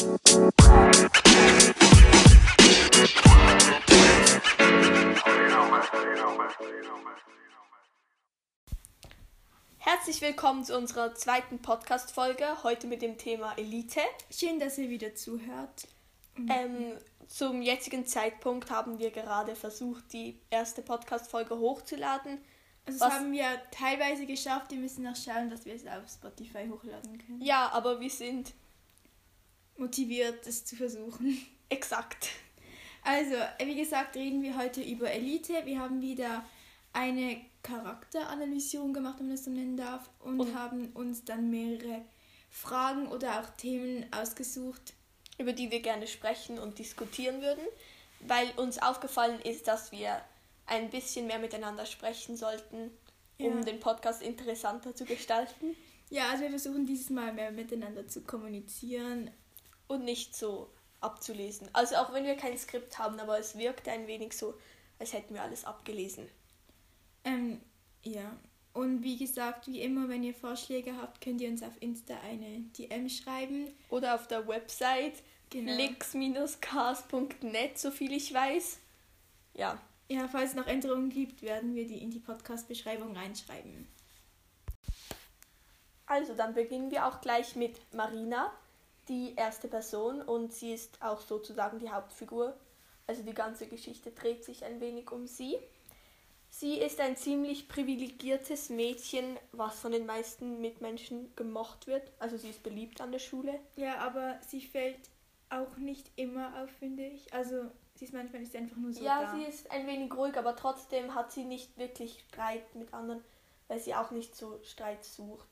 Herzlich willkommen zu unserer zweiten Podcast-Folge, heute mit dem Thema Elite. Schön, dass ihr wieder zuhört. Ähm, zum jetzigen Zeitpunkt haben wir gerade versucht, die erste Podcast-Folge hochzuladen. Also das haben wir teilweise geschafft. Wir müssen noch schauen, dass wir es auf Spotify hochladen können. Ja, aber wir sind Motiviert, es zu versuchen. exakt. Also, äh, wie gesagt, reden wir heute über Elite. Wir haben wieder eine Charakteranalysierung gemacht, wenn man das so nennen darf, und, Und- haben uns dann mehrere Fragen oder auch Themen ausgesucht. über die wir gerne sprechen und diskutieren würden, weil uns aufgefallen ist, dass wir ein bisschen mehr miteinander sprechen sollten, um Ja. den Podcast interessanter zu gestalten Ja, also wir versuchen dieses Mal mehr miteinander zu kommunizieren. Und nicht so abzulesen. Also auch wenn wir kein Skript haben, aber es wirkte ein wenig so, als hätten wir alles abgelesen. Ähm, ja. Und wie gesagt, wie immer, wenn ihr Vorschläge habt, könnt ihr uns auf Insta eine DM schreiben. Oder auf der Website Genau. flix-cast.net, soviel ich weiß. Ja, Ja, falls es noch Änderungen gibt, werden wir die in die Podcast-Beschreibung reinschreiben. also dann beginnen wir auch gleich mit Marina, die erste Person und sie ist auch sozusagen die Hauptfigur. Also die ganze Geschichte dreht sich ein wenig um sie. Sie ist ein ziemlich privilegiertes Mädchen, was von den meisten Mitmenschen gemocht wird. Also sie ist beliebt an der Schule. Ja, aber sie fällt auch nicht immer auf, finde ich. Also, sie ist manchmal ist einfach nur so ja, da. sie ist ein wenig ruhig, aber trotzdem hat sie nicht wirklich Streit mit anderen, weil sie auch nicht so Streit sucht.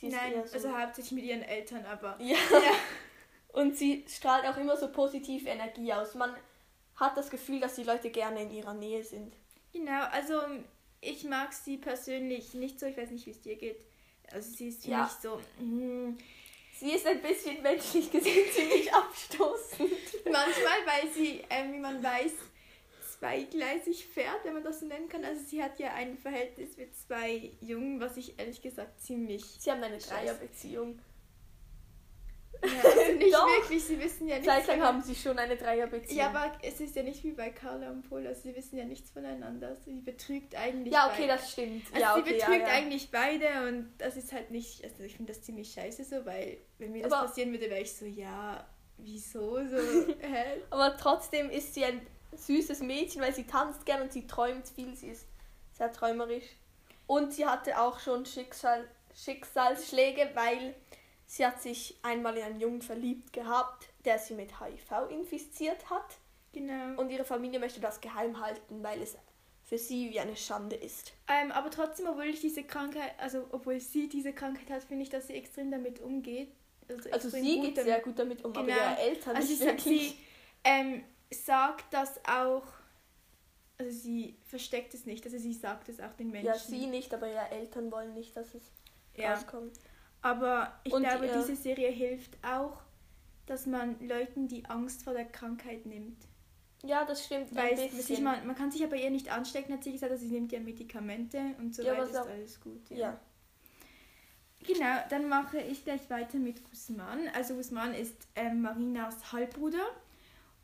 Sie Nein, so also hauptsächlich mit ihren Eltern, aber. Ja. Ja. Und sie strahlt auch immer so positive Energie aus. Man hat das Gefühl, dass die Leute gerne in ihrer Nähe sind. Genau, also ich mag sie persönlich nicht so. Ich weiß nicht, wie es dir geht. Also, sie ist für Ja. mich so. mm, Sie ist ein bisschen menschlich gesehen ziemlich abstoßend. Manchmal, weil sie, ähm, wie man weiß, zweigleisig fährt, wenn man das so nennen kann. Also sie hat ja ein Verhältnis mit zwei Jungen, was ich ehrlich gesagt ziemlich... Sie haben eine. Dreierbeziehung. Ja, also nicht Doch. wirklich, sie wissen ja nichts Zeitlang haben sie schon eine Dreierbeziehung. Ja, aber es ist ja nicht wie bei Carla und Paul, also sie wissen ja nichts voneinander. Also sie betrügt eigentlich ja, okay, beide. das stimmt. Also ja, sie okay, betrügt ja, ja. eigentlich beide und das ist halt nicht, also ich finde das ziemlich scheiße so, weil wenn mir das Aber- passieren würde, wäre ich so, ja, wieso so, hä? Aber trotzdem ist sie ein süßes Mädchen, weil sie tanzt gern und sie träumt viel. Sie ist sehr träumerisch. Und sie hatte auch schon Schicksal, Schicksalsschläge, weil sie hat sich einmal in einen Jungen verliebt gehabt, der sie mit HIV infiziert hat. Genau. Und ihre Familie möchte das geheim halten, weil es für sie wie eine Schande ist. Ähm, aber trotzdem, obwohl ich diese Krankheit, also obwohl sie diese Krankheit hat, finde ich, dass sie extrem damit umgeht. Also extrem sie geht damit- sehr gut damit um, aber Genau. ihre Eltern Also nicht wirklich. sie ähm, sagt das auch, also sie versteckt es nicht, also sie sagt es auch den Menschen. ja, sie nicht, aber ihre Eltern wollen nicht, dass es Ja. rauskommt. Aber ich Und glaube, diese Serie hilft auch, dass man Leuten die Angst vor der Krankheit nimmt. Ja, das stimmt. Weil sich man, man kann sich aber ihr nicht anstecken, hat sie gesagt, also sie nimmt ja Medikamente und so Ja, weiter, ist auch- alles gut. ja. Genau, dann mache ich gleich weiter mit Usman. Also Usman ist ähm, Marinas Halbbruder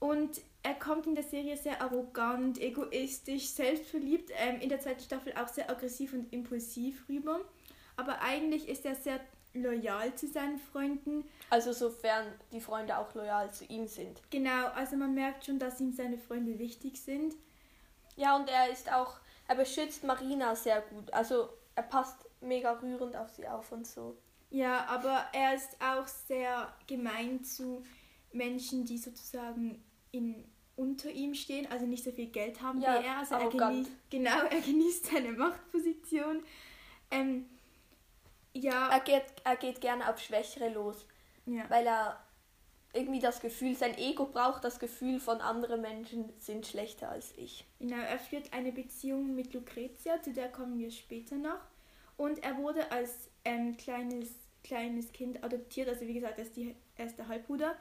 und er kommt in der Serie sehr arrogant, egoistisch, selbstverliebt, ähm, in der zweiten Staffel auch sehr aggressiv und impulsiv rüber. Aber eigentlich ist er sehr loyal zu seinen Freunden. Also sofern die Freunde auch loyal zu ihm sind. Genau, also man merkt schon, dass ihm seine Freunde wichtig sind. Ja, und er ist auch, er beschützt Marina sehr gut. Also er passt mega rührend auf sie auf und so. Ja, aber er ist auch sehr gemein zu Menschen, die sozusagen in, unter ihm stehen, also nicht so viel Geld haben Ja, wie er. Also er genießt, genau, er genießt seine Machtposition. Ähm, ja, Er geht, er geht gerne auf Schwächere los, ja. weil er irgendwie das Gefühl, sein Ego braucht das Gefühl von anderen Menschen sind schlechter als ich. Genau, er führt eine Beziehung mit Lucretia, zu der kommen wir später noch. Und er wurde als ähm, kleines, kleines Kind adoptiert, also wie gesagt, er ist, die, er ist der Halbbruder.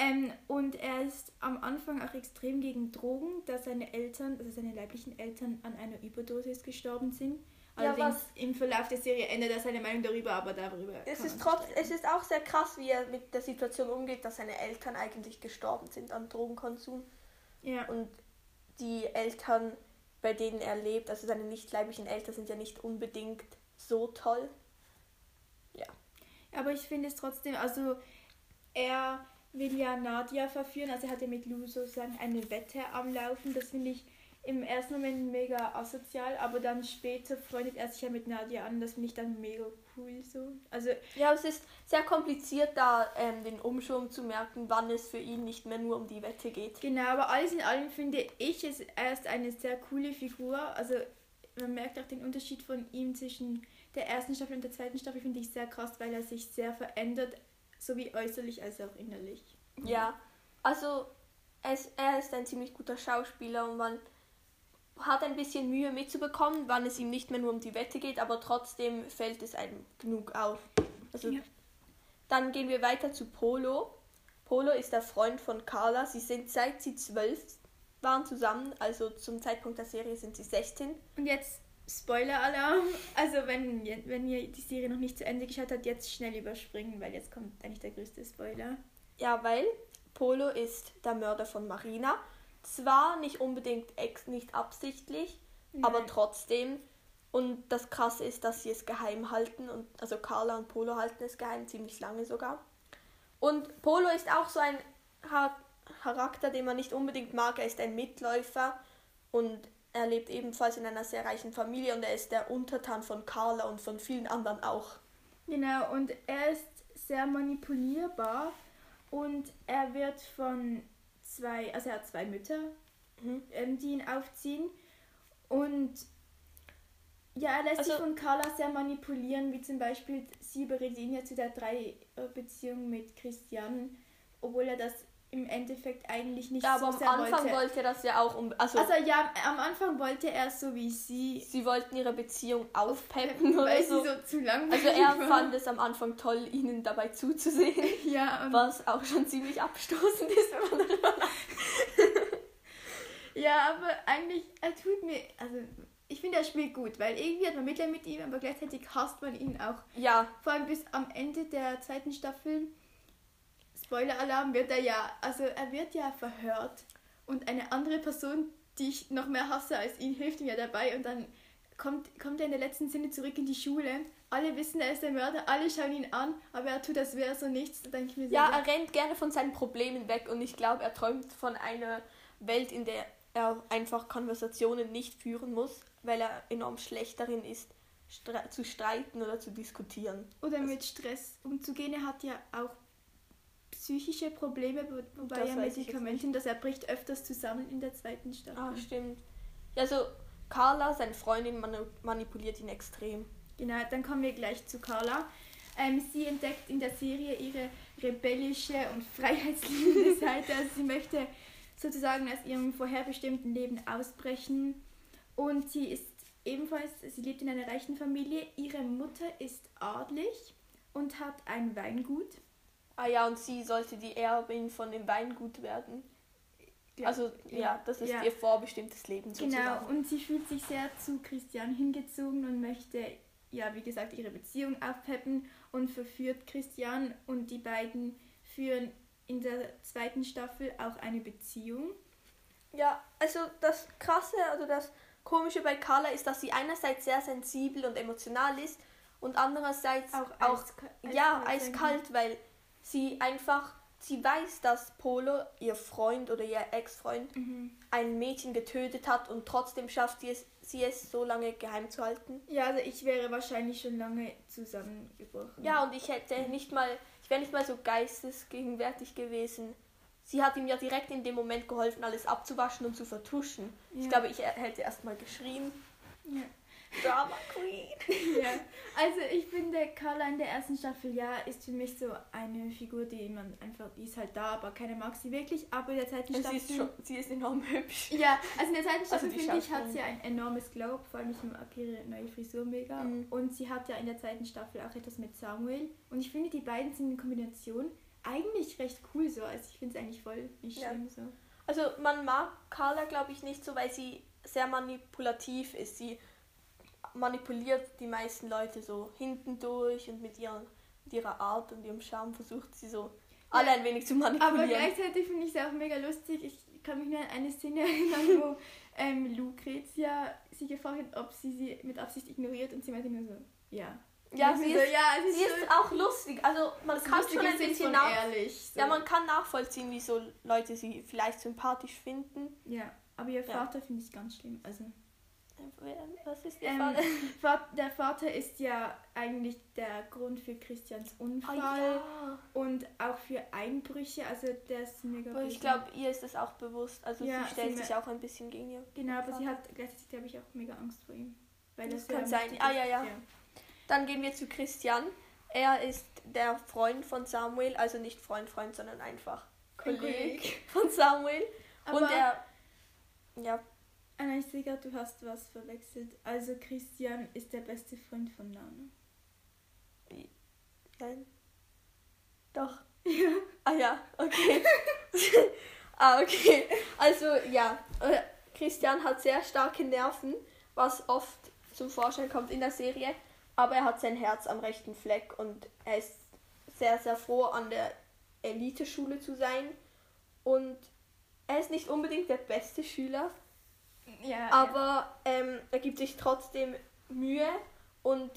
Ähm, und er ist am Anfang auch extrem gegen Drogen, da seine Eltern, also seine leiblichen Eltern, an einer Überdosis gestorben sind. Ja, Allerdings was- im Verlauf der Serie ändert er seine Meinung darüber, aber darüber. Es ist, trotz, es ist auch sehr krass, wie er mit der Situation umgeht, dass seine Eltern eigentlich gestorben sind an Drogenkonsum. Ja. Und die Eltern, bei denen er lebt, also seine nicht leiblichen Eltern, sind ja nicht unbedingt so toll. Aber ich finde es trotzdem, also er will ja Nadia verführen, also er hat ja mit Lou sozusagen eine Wette am Laufen. Das finde ich im ersten Moment mega asozial, aber dann später freundet er sich ja mit Nadia an. Das finde ich dann mega cool so. Also Ja, es ist sehr kompliziert, da ähm, den Umschwung zu merken, wann es für ihn nicht mehr nur um die Wette geht. genau, aber alles in allem finde ich es erst eine sehr coole Figur. Also man merkt auch den Unterschied von ihm zwischen der ersten Staffel und der zweiten Staffel, finde ich sehr krass, weil er sich sehr verändert, sowie äußerlich als auch innerlich. Ja, also es, er ist ein ziemlich guter Schauspieler und man hat ein bisschen Mühe mitzubekommen, wann es ihm nicht mehr nur um die Wette geht, aber trotzdem fällt es einem genug auf. Also, Ja. Dann gehen wir weiter zu Polo. Polo ist der Freund von Carla. Sie sind seit sie zwölf waren zusammen, also zum Zeitpunkt der Serie sind sie 16. Und jetzt Spoiler-Alarm. Also wenn, ihr- wenn ihr die Serie noch nicht zu Ende geschaut habt, jetzt schnell überspringen, weil jetzt kommt eigentlich der größte Spoiler. Ja, weil Polo ist der Mörder von Marina. Zwar nicht unbedingt ex nicht absichtlich, aber Nein. trotzdem. Und das Krasse ist, dass sie es geheim halten. Und, also Carla und Polo halten es geheim, ziemlich lange sogar. Und Polo ist auch so ein Char- Charakter, den man nicht unbedingt mag. Er ist ein Mitläufer und er lebt ebenfalls in einer sehr reichen Familie und er ist der Untertan von Carla und von vielen anderen auch. Genau, und er ist sehr manipulierbar und er wird von zwei, also er hat zwei Mütter, Mhm. ähm, die ihn aufziehen. Und ja, er lässt sich Also- von Carla sehr manipulieren, wie zum Beispiel sie überredet ihn ja zu der Drei-Beziehung mit Christian, obwohl er das im Endeffekt eigentlich nicht Ja, so aber am sehr Anfang wollte. wollte er das ja auch um. Also, Also ja, am Anfang wollte er so wie sie, sie wollten ihre Beziehung aufpeppen oder weil so. sie so zu lang Also er fand es am Anfang toll, ihnen dabei zuzusehen, ja, was auch schon ziemlich abstoßend ist, wenn man darüber Ja, aber eigentlich, er tut mir, also ich finde, er spielt gut, weil irgendwie hat man Mitleid mit ihm, aber gleichzeitig hasst man ihn auch. Ja, Vor allem bis am Ende der zweiten Staffel, Spoiler-Alarm, wird er ja, also er wird ja verhört und eine andere Person, die ich noch mehr hasse als ihn, hilft ihm ja dabei und dann kommt, kommt er in der letzten Szene zurück in die Schule. Alle wissen, er ist der Mörder, alle schauen ihn an, aber er tut, als wäre so nichts. Da denke ich mir so, ja, er rennt gerne von seinen Problemen weg und ich glaube, er träumt von einer Welt, in der er einfach Konversationen nicht führen muss, weil er enorm schlecht darin ist, stre zu streiten oder zu diskutieren. Oder mit Stress umzugehen. Er hat ja auch psychische Probleme, wo- wobei Das er weiß ich jetzt Medikamente, dass er bricht öfters zusammen in der zweiten Staffel. Ah, stimmt. Ja, also Carla, seine Freundin, manipuliert ihn extrem. Genau, dann kommen wir gleich zu Carla. Ähm, sie entdeckt in der Serie ihre rebellische und freiheitsliebende Seite. Also sie möchte sozusagen aus ihrem vorherbestimmten Leben ausbrechen. Und sie ist ebenfalls, sie lebt in einer reichen Familie. Ihre Mutter ist adlig und hat ein Weingut. Ah ja, und sie sollte die Erbin von dem Weingut werden. Also ja, das ist ja. ihr vorbestimmtes Leben Genau, sozusagen. und sie fühlt sich sehr zu Christian hingezogen und möchte, ja, wie gesagt, ihre Beziehung aufpeppen und verführt Christian und die beiden führen in der zweiten Staffel auch eine Beziehung. Ja, also das Krasse oder das Komische bei Carla ist, dass sie einerseits sehr sensibel und emotional ist und andererseits auch, eiska- ja, eiskalt eiskalt, weil sie einfach, sie weiß, dass Polo, ihr Freund oder ihr Ex-Freund, Mhm. ein Mädchen getötet hat und trotzdem schafft sie es, sie es so lange geheim zu halten. Ja, also ich wäre wahrscheinlich schon lange zusammengebrochen. Ja, und ich hätte nicht mal, ich wäre nicht mal so geistesgegenwärtig gewesen. Sie hat ihm ja direkt in dem Moment geholfen, alles abzuwaschen und zu vertuschen. Ich Ja. glaube, ich hätte erst mal geschrien. Ja. Drama Queen. ja. Also ich finde, Carla in der ersten Staffel, ja, ist für mich so eine Figur, die man einfach, die ist halt da, aber keiner mag sie wirklich. Aber in der zweiten Sie Staffel... ist, schon, sie ist enorm hübsch. Ja, also in der zweiten Staffel die finde ich, hat sie ein enormes Glow, vor allem ich mag ihre neue Frisur mega. Mhm. Und sie hat ja in der zweiten Staffel auch etwas mit Samuel. Und ich finde, die beiden sind in Kombination eigentlich recht cool so. Also ich finde es eigentlich voll nicht Ja. schlimm so. Also man mag Carla, glaube ich, nicht so, weil sie sehr manipulativ ist. Sie manipuliert die meisten Leute so hinten durch und mit, ihren, mit ihrer Art und ihrem Charme versucht sie so alle ein wenig zu Aber manipulieren. gleichzeitig finde ich es auch mega lustig. Ich kann mich nur an eine Szene erinnern, wo ähm, Lucretia sie gefragt hat, ob sie sie mit Absicht ignoriert und sie meinte nur so, ja. ja, sie so, ist, ja, es sie ist, ist auch lustig. Also man kann schon ein bisschen nach, ehrlich. So. ja, man kann nachvollziehen, wieso Leute sie vielleicht sympathisch finden. ja, aber ihr Ja. Vater finde ich ganz schlimm. Also, Was ist ihr ähm, Vater? Va- der Vater ist ja eigentlich der Grund für Christians Unfall Ah, ja. und auch für Einbrüche. Also der ist mega Aber ich glaube, ihr ist das auch bewusst. Also Ja, sie stellt sie- sich auch ein bisschen gegen ihr. Genau, aber sie Vater. hat gleichzeitig, glaube ich, auch mega Angst vor ihm. Weil Das sehr kann sein. Ah, ist. ja, ja. Dann gehen wir zu Christian. Er ist der Freund von Samuel, also nicht Freund, Freund, sondern einfach Ein Kolleg von Samuel. Aber Und er, ja, Anna, ich sehe gerade, du hast was verwechselt. Also Christian ist der beste Freund von Nano. nein. Doch. Ah ja, okay. ah, okay. Also ja, äh, Christian hat sehr starke Nerven, was oft zum Vorschein kommt in der Serie. Aber er hat sein Herz am rechten Fleck und er ist sehr, sehr froh, an der Eliteschule zu sein. Und er ist nicht unbedingt der beste Schüler, Ja, aber ähm, er gibt sich trotzdem Mühe und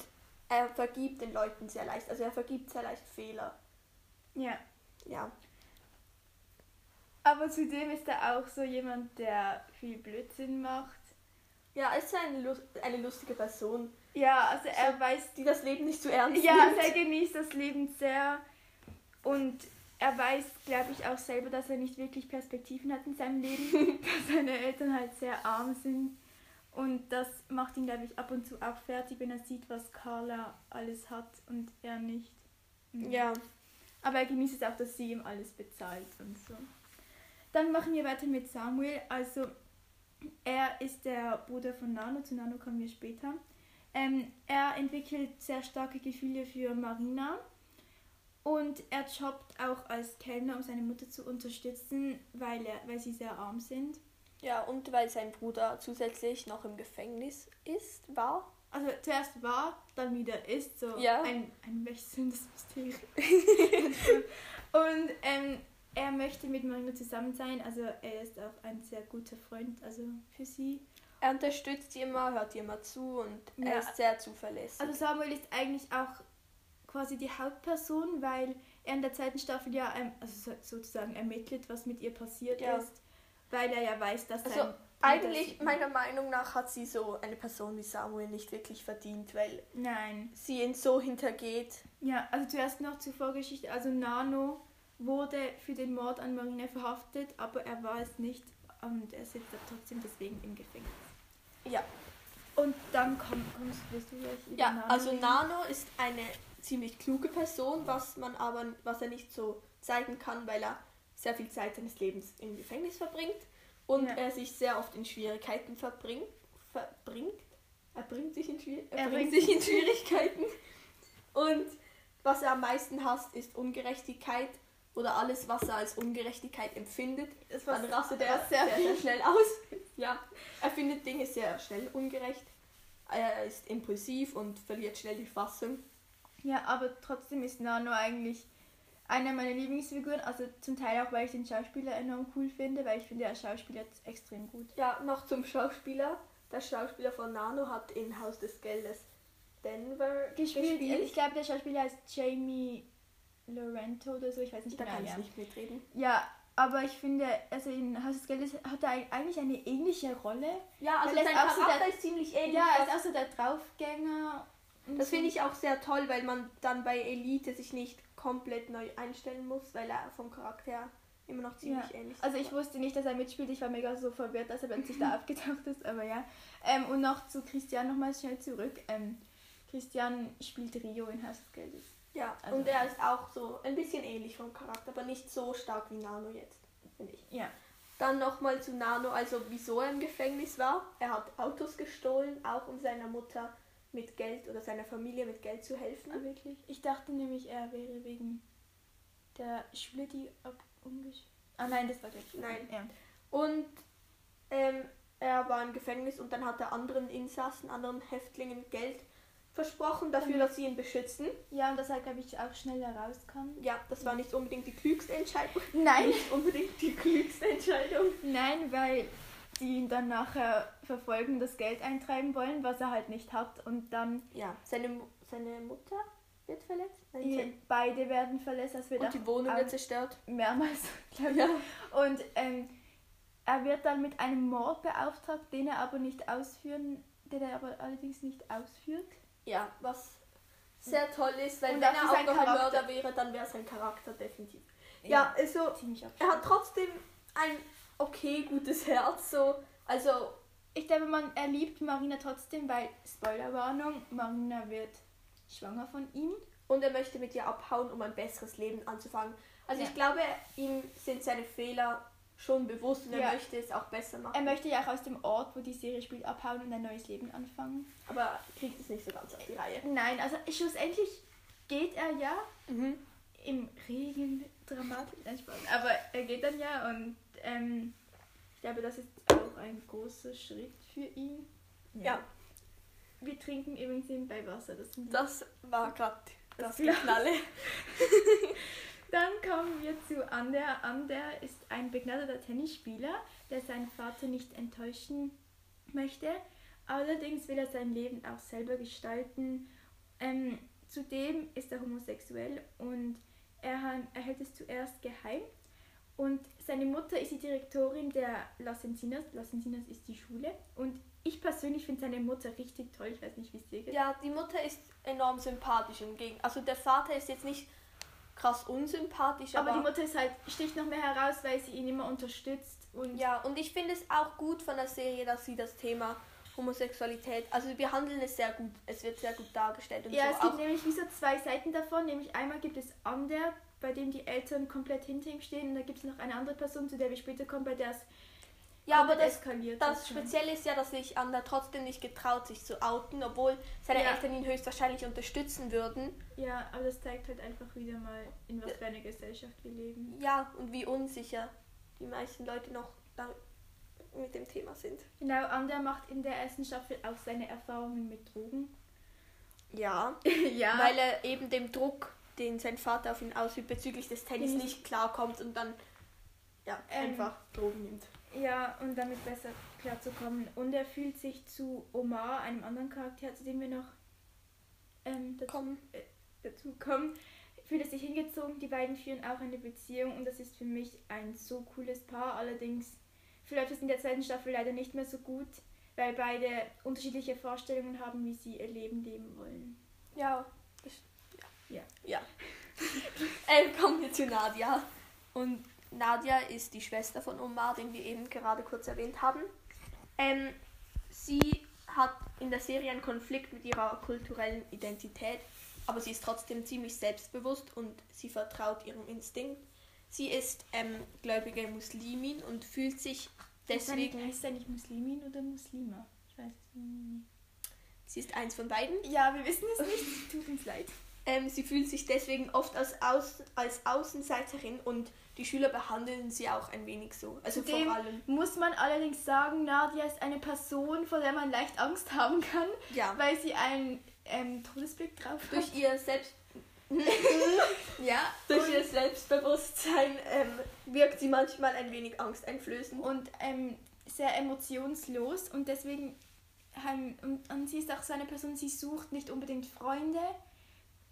er vergibt den Leuten sehr leicht. Also er vergibt sehr leicht Fehler. ja. Ja. Aber zudem ist er auch so jemand, der viel Blödsinn macht. Ja, er ist eine, Lust, eine lustige Person, Ja, also er So- weiß, die das Leben nicht so ernst ja, nimmt. er genießt das Leben sehr und er weiß, glaube ich, auch selber, dass er nicht wirklich Perspektiven hat in seinem Leben, dass seine Eltern halt sehr arm sind und das macht ihn, glaube ich, ab und zu auch fertig, wenn er sieht, was Carla alles hat und er nicht. Mhm. Ja, Aber er genießt es auch, dass sie ihm alles bezahlt und so. Dann machen wir weiter mit Samuel. Also, er ist der Bruder von Nano. Zu Nano kommen wir später. Ähm, er entwickelt sehr starke Gefühle für Marina. Und er jobbt auch als Kellner, um seine Mutter zu unterstützen, weil, er, weil sie sehr arm sind. ja, und weil sein Bruder zusätzlich noch im Gefängnis ist, war. Also zuerst war, dann wieder ist, so Ja. ein, ein wechselndes Mysterium. und ähm, er möchte mit Marina zusammen sein, also er ist auch ein sehr guter Freund, also für sie. Er unterstützt sie immer, hört ihr immer zu und Ja. er ist sehr zuverlässig. Also Samuel ist eigentlich auch quasi die Hauptperson, weil er in der zweiten Staffel ja ähm, also so- sozusagen ermittelt, was mit ihr passiert Ja. ist, weil er ja weiß, dass Also, sein Eigentlich, meiner Meinung nach, hat sie so eine Person wie Samuel nicht wirklich verdient, weil Nein. sie ihn so hintergeht. Ja, also zuerst noch zur Vorgeschichte. Also Nano wurde für den Mord an Marina verhaftet, aber er war es nicht und er sitzt trotzdem deswegen im Gefängnis. Ja. Und dann komm, kommst du über Ja, Nano also? Nano ist eine ziemlich kluge Person, was man aber, was er nicht so zeigen kann, weil er sehr viel Zeit seines Lebens im Gefängnis verbringt und Ja. er sich sehr oft in Schwierigkeiten verbringt. verbringt. Er bringt sich in, Schwier er bringt sich in Schwierigkeiten. Und was er am meisten hasst, ist Ungerechtigkeit oder alles, was er als Ungerechtigkeit empfindet. Das Dann rastet er was sehr, sehr schnell aus. Ja, er findet Dinge sehr schnell ungerecht. Er ist impulsiv und verliert schnell die Fassung. Ja, aber trotzdem ist Nano eigentlich einer meiner Lieblingsfiguren. Also zum Teil auch, weil ich den Schauspieler enorm cool finde, weil ich finde, er schauspielert extrem gut. Ja, noch zum Schauspieler. Der Schauspieler von Nano hat in Haus des Geldes Denver Gespielt, gespielt. ich glaube, der Schauspieler heißt Jamie Lorento oder so, ich weiß nicht da genau. kann ich ja. nicht mitreden. Ja, aber ich finde, also in Haus des Geldes hat er eigentlich eine ähnliche Rolle. Ja, also er sein ist auch so Charakter der- ist ziemlich ähnlich. Ja, er ist auch so der Draufgänger. Das finde ich auch sehr toll, weil man dann bei Elite sich nicht komplett neu einstellen muss, weil er vom Charakter immer noch ziemlich Ja. ähnlich ist. Also ich wusste nicht, dass er mitspielt. Ich war mega so verwirrt, dass er plötzlich da abgetaucht ist. Aber ja. Ähm, und noch zu Christian nochmal schnell zurück. Ähm, Christian spielt Rio in Haus des Geldes. Ja, Also- und er ist auch so ein bisschen ähnlich vom Charakter, aber nicht so stark wie Nano jetzt, finde ich. Ja. Dann nochmal zu Nano, also wieso er im Gefängnis war. Er hat Autos gestohlen, auch um seiner Mutter mit Geld oder seiner Familie mit Geld zu helfen. Ah, wirklich? Ich dachte nämlich, er wäre wegen der Schule, die ab umgesch... Ah nein, das war der Nein. Ja. Und ähm, er war im Gefängnis und dann hat er anderen Insassen, anderen Häftlingen Geld versprochen dafür, Mhm. dass sie ihn beschützen. Ja, und dass er, glaube ich, auch schneller rauskam. Ja, das war nicht unbedingt die klügste Entscheidung. Nein. Nicht unbedingt die klügste Entscheidung. Nein, weil die ihn dann nachher verfolgen, das Geld eintreiben wollen, was er halt nicht hat. Und dann Ja, seine, seine Mutter wird verletzt. Nein, beide werden verletzt. Das wird und die Wohnung wird zerstört. mehrmals, glaube ich. Ja. Und ähm, er wird dann mit einem Mord beauftragt, den er aber nicht ausführen, den er aber allerdings nicht ausführt. Ja, was sehr toll ist, weil Und wenn er auch noch ein. Mörder wäre, dann wäre sein Charakter definitiv. Ja, also ziemlich er hat trotzdem ein okay gutes Herz, so also Ich glaube, man er liebt Marina trotzdem, weil, Spoilerwarnung, Marina wird schwanger von ihm. und er möchte mit ihr abhauen, um ein besseres Leben anzufangen. Also Ja. ich glaube, ihm sind seine Fehler schon bewusst und er Ja. möchte es auch besser machen. Er möchte ja auch aus dem Ort, wo die Serie spielt, abhauen und ein neues Leben anfangen. aber kriegt es nicht so ganz auf die Reihe. Nein, also schlussendlich geht er ja Mhm. im Regen dramatisch. Aber er geht dann ja und ähm, ich glaube, das ist auch ein großer Schritt für ihn. Ja, Wir trinken übrigens nebenbei Wasser. Das das war gerade das Das. Geknalle. Dann kommen wir zu Ander. Ander ist ein begnadeter Tennisspieler, der seinen Vater nicht enttäuschen möchte. Allerdings will er sein Leben auch selber gestalten. Ähm, zudem ist er homosexuell und er, er hält es zuerst geheim. Und seine Mutter ist die Direktorin der Las Encinas. Las Encinas ist die Schule. Und ich persönlich finde seine Mutter richtig toll. Ich weiß nicht, wie es dir geht. Ja, die Mutter ist enorm sympathisch im Gegen. Also der Vater ist jetzt nicht krass unsympathisch, Aber aber, die Mutter ist halt, sticht noch mehr heraus, weil sie ihn immer unterstützt. Und ja, und ich finde es auch gut von der Serie, dass sie das Thema Homosexualität, also sie behandeln es sehr gut. Es wird sehr gut dargestellt und Ja, so es gibt auch. nämlich wie so zwei Seiten davon. Nämlich einmal gibt es Ander, bei dem die Eltern komplett hinter ihm stehen. Und dann gibt es noch eine andere Person, zu der wir später kommen, bei der es Ja, aber das, eskaliert das ist. Spezielle ist ja, dass sich Ander trotzdem nicht getraut, sich zu outen, obwohl seine Ja. Eltern ihn höchstwahrscheinlich unterstützen würden. Ja, aber das zeigt halt einfach wieder mal, in was für einer Gesellschaft wir leben. Ja, und wie unsicher die meisten Leute noch da mit dem Thema sind. Genau, Ander macht in der ersten Staffel auch seine Erfahrungen mit Drogen. Ja, ja. weil er eben dem Druck, den sein Vater auf ihn ausübt bezüglich des Tennis, Mhm. nicht klarkommt und dann ja, Ähm, einfach Drogen nimmt. Ja, um damit besser klarzukommen. Und er fühlt sich zu Omar, einem anderen Charakter, zu dem wir noch ähm, dazu, Komm. dazu kommen, fühlt er sich hingezogen. Die beiden führen auch eine Beziehung und das ist für mich ein so cooles Paar. Allerdings verläuft es in der zweiten Staffel leider nicht mehr so gut, weil beide unterschiedliche Vorstellungen haben, wie sie ihr Leben leben wollen. Ja. das- Ja. Ja. äh, kommen wir zu Nadia. Und Nadia ist die Schwester von Omar, den wir eben gerade kurz erwähnt haben. Ähm, sie hat in der Serie einen Konflikt mit ihrer kulturellen Identität, aber sie ist trotzdem ziemlich selbstbewusst und sie vertraut ihrem Instinkt. Sie ist ähm, gläubige Muslimin und fühlt sich deswegen. Heißt er nicht Muslimin oder Muslima? Ich weiß es nicht. Sie ist eins von beiden. Ja, wir wissen es nicht. Tut uns leid. Ähm, sie fühlt sich deswegen oft als, Aus als Außenseiterin und die Schüler behandeln sie auch ein wenig so. Also Zudem vor allem. muss man allerdings sagen, Nadia ist eine Person, vor der man leicht Angst haben kann, Ja. weil sie einen ähm, Todesblick drauf hat. Durch ihr, Selbst ja, durch ihr Selbstbewusstsein ähm, wirkt sie manchmal ein wenig angsteinflößend. und ähm, sehr emotionslos und deswegen und, und sie ist auch so eine Person, sie sucht nicht unbedingt Freunde.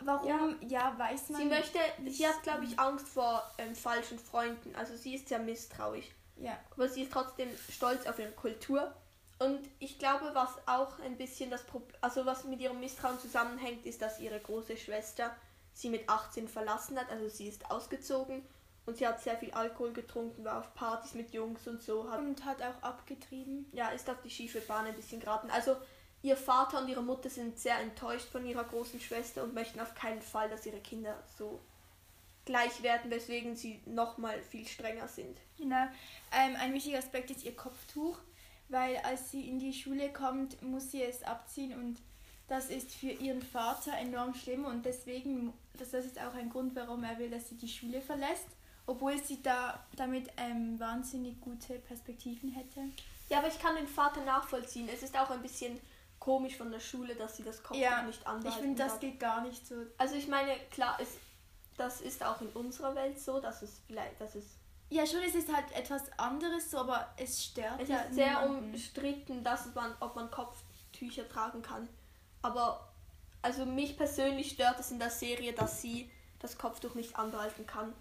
Warum? Ja, weiß man. Sie möchte, nicht. sie hat glaube ich Angst vor ähm, falschen Freunden. Also sie ist sehr misstrauisch. Ja. Aber sie ist trotzdem stolz auf ihre Kultur. Und ich glaube, was auch ein bisschen das Problem, also was mit ihrem Misstrauen zusammenhängt, ist, dass ihre große Schwester sie mit 18 verlassen hat. Also sie ist ausgezogen und sie hat sehr viel Alkohol getrunken, war auf Partys mit Jungs und so, hat, Und hat auch abgetrieben. ja, ist auf die schiefe Bahn ein bisschen geraten. Also ihr Vater und ihre Mutter sind sehr enttäuscht von ihrer großen Schwester und möchten auf keinen Fall, dass ihre Kinder so gleich werden, weswegen sie nochmal viel strenger sind. Genau. Ähm, ein wichtiger Aspekt ist ihr Kopftuch, weil als sie in die Schule kommt, muss sie es abziehen und das ist für ihren Vater enorm schlimm und deswegen, das, das ist auch ein Grund, warum er will, dass sie die Schule verlässt, obwohl sie da damit ähm, wahnsinnig gute Perspektiven hätte. Ja, aber ich kann den Vater nachvollziehen. Es ist auch ein bisschen komisch von der Schule, dass sie das Kopftuch Ja, nicht Ich anbehalten finde, das darf. geht gar nicht so. Also ich meine, klar, es, das ist auch in unserer Welt so, dass es vielleicht, dass es, Ja, schon, es ist halt etwas anderes so, aber es stört es ja ist sehr niemanden. umstritten, dass man, ob man Kopftücher tragen kann. Aber also mich persönlich stört es in der Serie, dass sie das Kopftuch nicht anbehalten kann.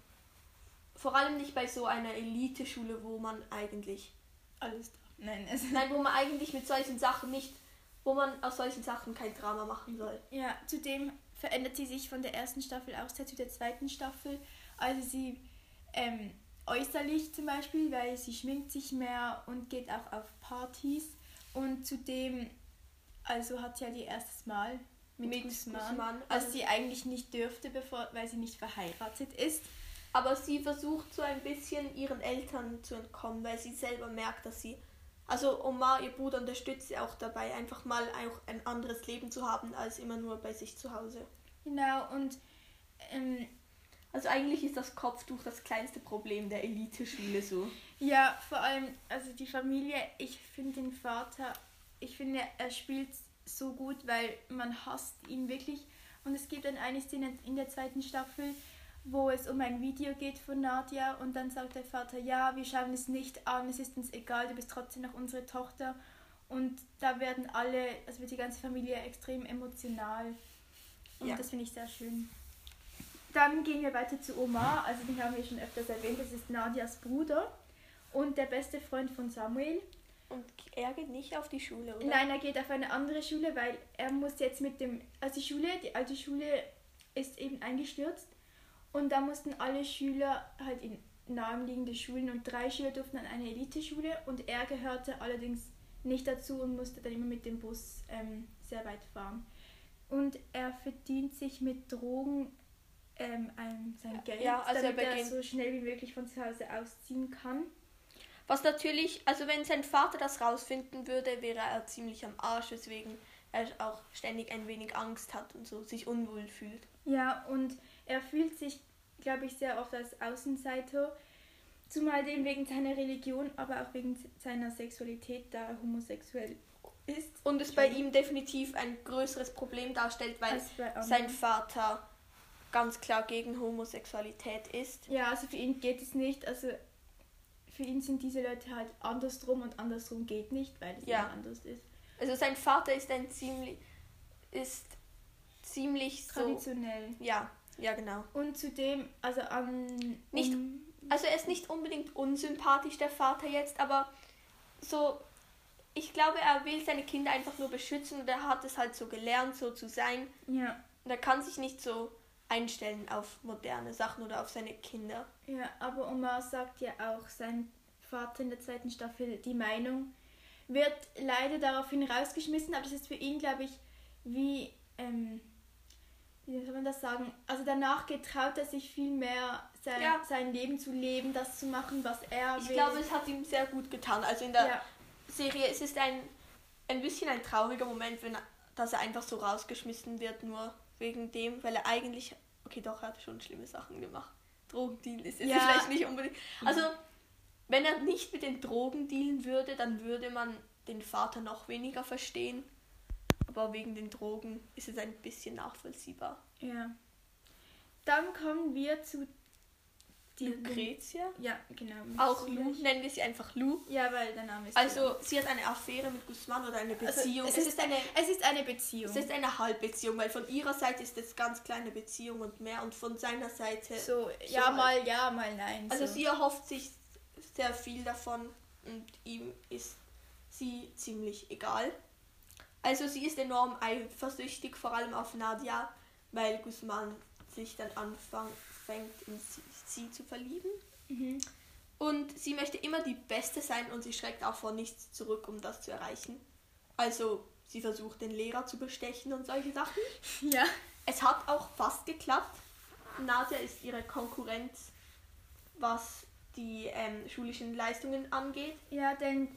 Vor allem nicht bei so einer Eliteschule, wo man eigentlich alles. Nein, es Nein, wo man eigentlich mit solchen Sachen nicht, wo man aus solchen Sachen kein Drama machen soll. Ja, zudem verändert sie sich von der ersten Staffel auch sehr zu der zweiten Staffel. Also sie ähm, äußerlich zum Beispiel, weil sie schminkt sich mehr und geht auch auf Partys. Und zudem, also hat sie ja ihr erstes Mal mit, Mit Guzman, Guzman, was also- sie eigentlich nicht dürfte, bevor, weil sie nicht verheiratet ist. Aber sie versucht so ein bisschen ihren Eltern zu entkommen, weil sie selber merkt, dass sie. Also Omar, ihr Bruder, unterstützt sie auch dabei, einfach mal auch ein anderes Leben zu haben, als immer nur bei sich zu Hause. Genau, und ähm, Also eigentlich ist das Kopftuch das kleinste Problem der Eliteschule so. Ja, vor allem, also die Familie, ich finde den Vater, ich finde, er spielt so gut, weil man hasst ihn wirklich. Und es gibt dann eine Szene in der zweiten Staffel, wo es um ein Video geht von Nadia und dann sagt der Vater, ja, wir schauen es nicht an, es ist uns egal, du bist trotzdem noch unsere Tochter. Und da werden alle, also wird die ganze Familie extrem emotional. Und Ja. das finde ich sehr schön. Dann gehen wir weiter zu Omar, also den haben wir schon öfters erwähnt, das ist Nadias Bruder und der beste Freund von Samuel. Und er geht nicht auf die Schule, oder? Nein, er geht auf eine andere Schule, weil er muss jetzt mit dem, also die Schule, die alte Schule ist eben eingestürzt und da mussten alle Schüler halt in naheliegende Schulen und drei Schüler durften an eine Eliteschule und er gehörte allerdings nicht dazu und musste dann immer mit dem Bus ähm, sehr weit fahren. Und er verdient sich mit Drogen ähm, ein, sein Geld, Ja, also er damit er beginnt- so schnell wie möglich von zu Hause ausziehen kann. Was natürlich, also wenn sein Vater das rausfinden würde, wäre er ziemlich am Arsch, weswegen er auch ständig ein wenig Angst hat und so sich unwohl fühlt. Ja, und er fühlt sich, glaube ich, sehr oft als Außenseiter. Zumal dem wegen seiner Religion, aber auch wegen seiner Sexualität, da er homosexuell ist. Und es bei ihm definitiv ein größeres Problem darstellt, weil sein Vater ganz klar gegen Homosexualität ist. Ja, also für ihn geht es nicht. Also für ihn sind diese Leute halt andersrum und andersrum geht nicht, weil es Ja. anders ist. Also sein Vater ist ein ziemlich ist ziemlich so Traditionell. ja, ja genau. Und zudem, also an. Nicht- um, Also er ist nicht unbedingt unsympathisch der Vater jetzt, aber so ich glaube, er will seine Kinder einfach nur beschützen und er hat es halt so gelernt, so zu sein. ja, Und er kann sich nicht so einstellen auf moderne Sachen oder auf seine Kinder. Ja, aber Omar sagt ja auch, sein Vater in der zweiten Staffel, die Meinung, wird leider daraufhin rausgeschmissen, aber das ist für ihn, glaube ich, wie, ähm, wie soll man das sagen? Also danach getraut er sich viel mehr, sein, Ja. sein Leben zu leben, das zu machen, was er Ich will. glaube, es hat ihm sehr gut getan. Also in der ja, Serie, es ist ein, ein bisschen ein trauriger Moment, wenn er, dass er einfach so rausgeschmissen wird, nur wegen dem, weil er eigentlich, okay, doch, er hat schon schlimme Sachen gemacht. Drogendeal ist jetzt Ja. vielleicht nicht unbedingt. Also, wenn er nicht mit den Drogen dealen würde, dann würde man den Vater noch weniger verstehen. Aber wegen den Drogen ist es ein bisschen nachvollziehbar. ja. Dann kommen wir zu die Lucretia, Ja, genau. auch Lou, nennen wir sie einfach Lou. Ja, weil der Name ist Also, sie hat eine Affäre mit Guzman oder eine Also, Beziehung. es, ist eine, es ist eine Beziehung. Es ist eine Halbbeziehung, weil von ihrer Seite ist es ganz kleine Beziehung und mehr und von seiner Seite. so, ja, halt. mal ja, mal nein. also so. sie erhofft sich sehr viel davon und ihm ist sie ziemlich egal. Also sie ist enorm eifersüchtig, vor allem auf Nadia, weil Guzman sich dann anfängt, in sie, sie zu verlieben. Mhm. Und sie möchte immer die Beste sein und sie schreckt auch vor nichts zurück, um das zu erreichen. Also sie versucht den Lehrer zu bestechen und solche Sachen. Ja. Es hat auch fast geklappt. Nadia ist ihre Konkurrenz, was die ähm, schulischen Leistungen angeht. Ja, denn,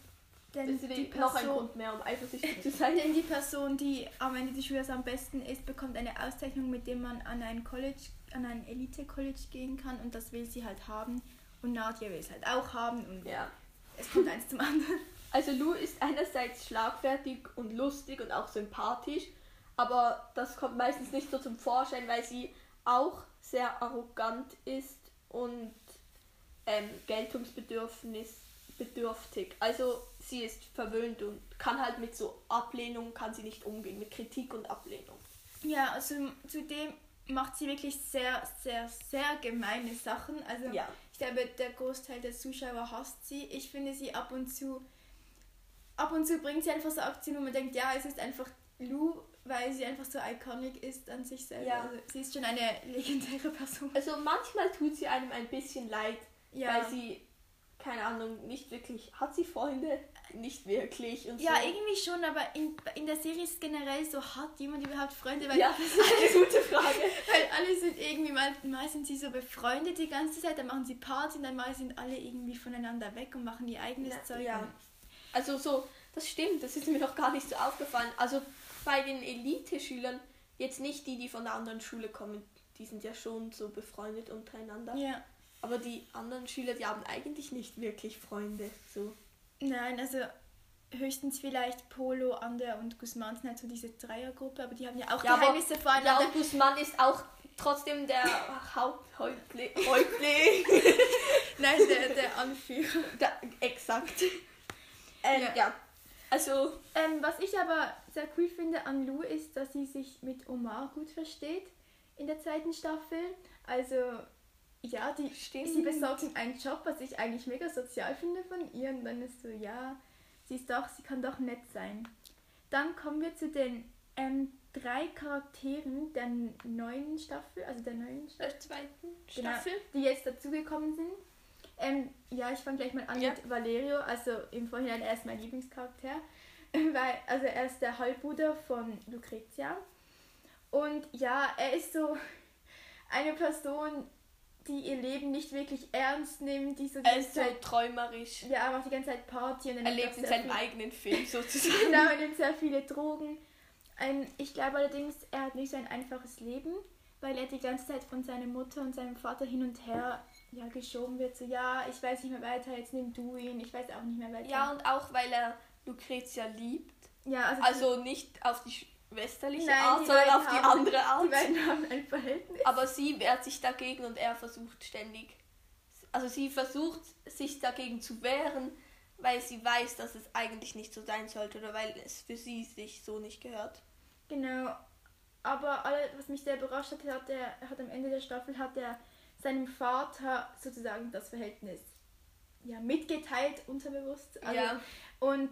denn Das die ist noch ein Person, Grund mehr, um eifersüchtig zu sein. denn die Person, die am Ende des Schuljahres am besten ist, bekommt eine Auszeichnung, mit der man an ein College, an ein Elite-College gehen kann und das will sie halt haben. Und Nadia will es halt auch haben und Ja. es kommt eins zum anderen. Also Lou ist einerseits schlagfertig und lustig und auch sympathisch, aber das kommt meistens nicht so zum Vorschein, weil sie auch sehr arrogant ist und ähm, Geltungsbedürfnis bedürftig. Also sie ist verwöhnt und kann halt mit so Ablehnung kann sie nicht umgehen, mit Kritik und Ablehnung. Ja, also zudem macht sie wirklich sehr, sehr, sehr gemeine Sachen. Also Ja. ich glaube, der Großteil der Zuschauer hasst sie. Ich finde sie ab und zu, ab und zu bringt sie einfach so Aktionen, wo man denkt, ja, es ist einfach Lou, weil sie einfach so iconic ist an sich selber. Ja. Also sie ist schon eine legendäre Person. Also manchmal tut sie einem ein bisschen leid, Ja. weil sie keine Ahnung, nicht wirklich hat sie Freunde, nicht wirklich und Ja, so. irgendwie schon, aber in, in der Serie ist generell so, hat jemand überhaupt Freunde? Weil, Ja, das ist eine gute Frage. weil alle sind irgendwie, mal, mal sind sie so befreundet die ganze Zeit, dann machen sie Party und dann mal sind alle irgendwie voneinander weg und machen ihr eigenes Ja, Zeug. ja. Also so, das stimmt, das ist mir noch gar nicht so aufgefallen. Also bei den Elite-Schülern, jetzt nicht die, die von der anderen Schule kommen, die sind ja schon so befreundet untereinander. ja. Aber die anderen Schüler, die haben eigentlich nicht wirklich Freunde. So. Nein, also höchstens vielleicht Polo, Ander und Guzman sind halt so diese Dreiergruppe, aber die haben ja auch Ja, Geheimnisse Ja, voreinander. und Guzman ist auch trotzdem der Haupthäuptling. Häuptling. Nein, der, der Anführer. Da, exakt. Ähm, Ja. ja. Also, Ähm, was ich aber sehr cool finde an Lou ist, dass sie sich mit Omar gut versteht in der zweiten Staffel. Also, ja, die, Stimmt. sie besorgt ihm einen Job, was ich eigentlich mega sozial finde von ihr. Und dann ist so, ja, sie ist doch, sie kann doch nett sein. Dann kommen wir zu den ähm, drei Charakteren der neuen Staffel, also der neuen Staffel. der zweiten Genau, Staffel. die jetzt dazugekommen sind. Ähm, ja, ich fange gleich mal an Ja. mit Valerio. Also im Vorhinein, er ist mein Lieblingscharakter. Weil, also er ist der Halbbruder von Lucrezia. Und ja, er ist so eine Person, die ihr Leben nicht wirklich ernst nimmt, die so die Er ganze ist so Zeit, träumerisch. ja, macht die ganze Zeit Party und er Er lebt in seinem eigenen Film sozusagen. Genau, er nimmt sehr viele Drogen. Ähm, ich glaube allerdings, er hat nicht so ein einfaches Leben, weil er die ganze Zeit von seiner Mutter und seinem Vater hin und her ja, geschoben wird. So, ja, ich weiß nicht mehr weiter, jetzt nimm du ihn, ich weiß auch nicht mehr weiter. Ja, und auch weil er Lucrezia liebt. ja also, Also nicht auf die schwesterliche Nein, Art, sondern auf die haben- andere Art. die beiden haben ein Verhältnis. Aber sie wehrt sich dagegen und er versucht ständig. Also sie versucht sich dagegen zu wehren, weil sie weiß, dass es eigentlich nicht so sein sollte oder weil es für sie sich so nicht gehört. Genau. Aber alle, was mich sehr überrascht hat, hat er hat am Ende der Staffel hat er seinem Vater sozusagen das Verhältnis ja, mitgeteilt, unterbewusst. Also, ja, Und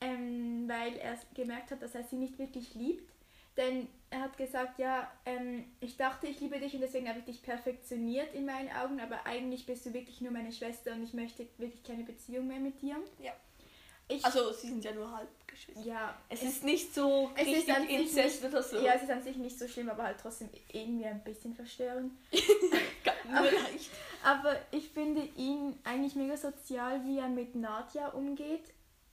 ähm, weil er gemerkt hat, dass er sie nicht wirklich liebt. Denn er hat gesagt, ja, ähm, ich dachte, ich liebe dich und deswegen habe ich dich perfektioniert in meinen Augen, aber eigentlich bist du wirklich nur meine Schwester und ich möchte wirklich keine Beziehung mehr mit dir. Ja. Ich, also sie sind ja nur halb Geschwister. ja, Es ist nicht so Es ist richtig an Inzest oder so. ja, es ist an sich nicht so schlimm, aber halt trotzdem irgendwie ein bisschen verstörend. leicht. Aber ich finde ihn eigentlich mega sozial, wie er mit Nadja umgeht.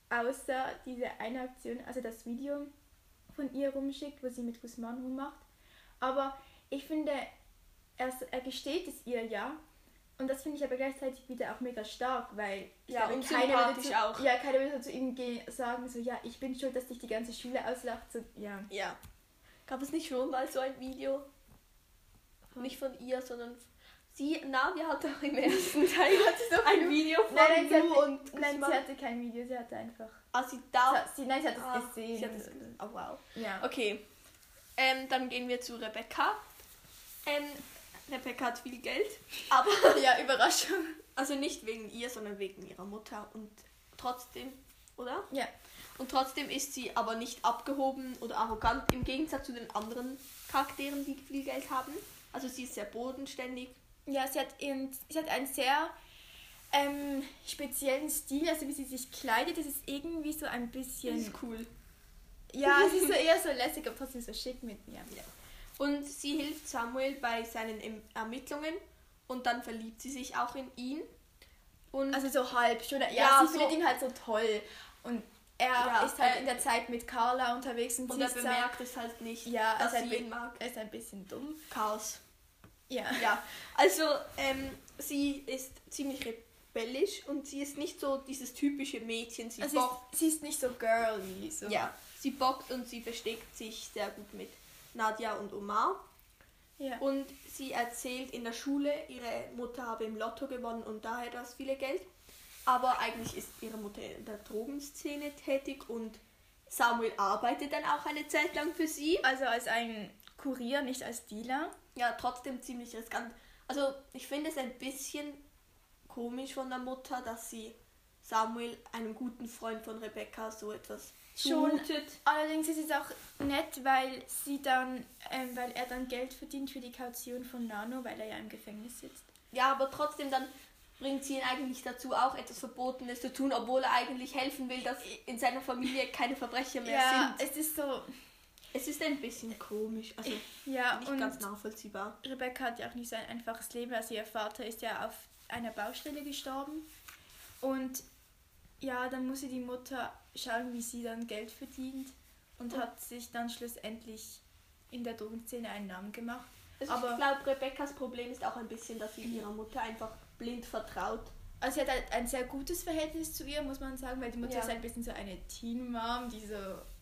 Außer diese eine Aktion, also das Video von ihr rumschickt, wo sie mit Guzman rummacht. Aber ich finde, er, er gesteht es ihr ja. Und das finde ich aber gleichzeitig wieder auch mega stark, weil Ja, glaube, und keiner würde zu, auch. Ja, keiner würde zu ihm gehen, sagen, so, ja, ich bin schuld, dass dich die ganze Schule auslacht. So, ja. Ja. Gab es nicht schon mal so ein Video? Nicht von ihr, sondern sie, Nadia hatte auch im ersten Teil hat sie so ein Video von Nein, nein, sie Lou hatte, und nein, sie Guzman. hatte kein Video, sie hatte einfach. Ah, sie darf. Sie, nein, sie hat es Ah, gesehen. Sie hat es gesehen. Oh, wow. Ja. Okay. Ähm, dann gehen wir zu Rebecca. Ähm, Rebecca hat viel Geld, aber ja, Überraschung. also nicht wegen ihr, sondern wegen ihrer Mutter und trotzdem, oder? Ja. Und trotzdem ist sie aber nicht abgehoben oder arrogant im Gegensatz zu den anderen Charakteren, die viel Geld haben. Also sie ist sehr bodenständig. Ja, sie hat, ihren, sie hat einen sehr ähm, speziellen Stil, also wie sie sich kleidet, das ist irgendwie so ein Das bisschen. ist cool. Ja, es ist so eher so lässig, aber trotzdem so schick mit mir. Ja. Und sie hilft Samuel bei seinen Ermittlungen und dann verliebt sie sich auch in ihn. Und Also so halb schon. Ja, Ja, sie so- findet ihn halt so toll. Und er Ja, ist halt äh, in der Zeit mit Carla unterwegs und, und sie er bemerkt es halt nicht, Ja, dass also sie ihn mag. er ist ein bisschen dumm. Chaos. Ja. Ja, also ähm, sie ist ziemlich re- rebellisch und sie ist nicht so dieses typische Mädchen. Sie Also bockt, sie, ist, sie ist nicht so girly. So. ja, sie bockt und sie versteckt sich sehr gut mit Nadja und Omar. ja. Und sie erzählt in der Schule, ihre Mutter habe im Lotto gewonnen und daher das viele Geld. Aber eigentlich ist ihre Mutter in der Drogenszene tätig und Samuel arbeitet dann auch eine Zeit lang für sie. Also als ein Kurier, nicht als Dealer. Ja, trotzdem ziemlich riskant. Also ich finde es ein bisschen komisch von der Mutter, dass sie Samuel, einem guten Freund von Rebecca, so etwas Schon. zumutet. Allerdings ist es auch nett, weil sie dann, ähm, weil er dann Geld verdient für die Kaution von Nano, weil er ja im Gefängnis sitzt. Ja, aber trotzdem dann bringt sie ihn eigentlich dazu, auch etwas Verbotenes zu tun, obwohl er eigentlich helfen will, dass in seiner Familie keine Verbrecher mehr Ja, sind. es ist so. Es ist ein bisschen komisch, also Ja, nicht und ganz nachvollziehbar. Rebecca hat ja auch nicht so ein einfaches Leben. Also ihr Vater ist ja auf einer Baustelle gestorben. Und ja, dann musste die Mutter schauen, wie sie dann Geld verdient und Oh. hat sich dann schlussendlich in der Drogenszene einen Namen gemacht. Also Aber- ich glaube, Rebeccas Problem ist auch ein bisschen, dass sie ihrer Mutter einfach blind vertraut. Also sie hat halt ein sehr gutes Verhältnis zu ihr, muss man sagen, weil die Mutter Ja. ist ein bisschen so eine Teen-Mom, die so,